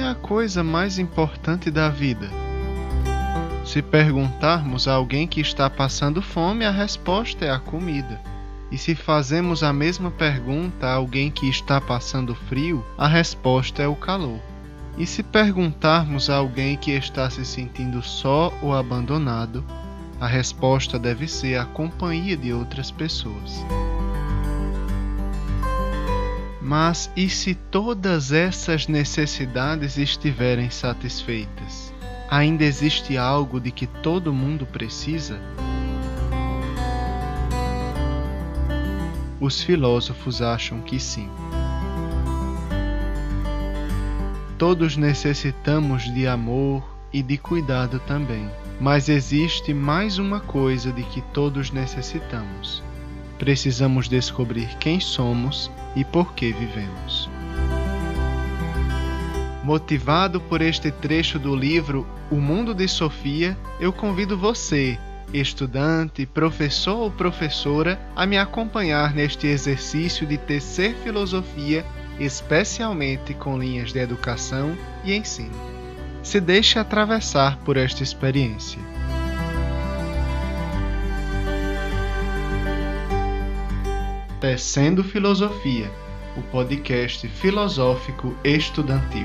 a coisa mais importante da vida? Se perguntarmos a alguém que está passando fome, a resposta é a comida. E se fazemos a mesma pergunta a alguém que está passando frio, a resposta é o calor. E se perguntarmos a alguém que está se sentindo só ou abandonado, a resposta deve ser a companhia de outras pessoas. Mas e se todas essas necessidades estiverem satisfeitas? Ainda existe algo de que todo mundo precisa? Os filósofos acham que sim. Todos necessitamos de amor e de cuidado também, mas existe mais uma coisa de que todos necessitamos. Precisamos descobrir quem somos e por que vivemos. Motivado por este trecho do livro O Mundo de Sofia, eu convido você, estudante, professor ou professora, a me acompanhar neste exercício de tecer filosofia, especialmente com linhas de educação e ensino. Se deixe atravessar por esta experiência. Tecendo Filosofia, o podcast filosófico estudantil.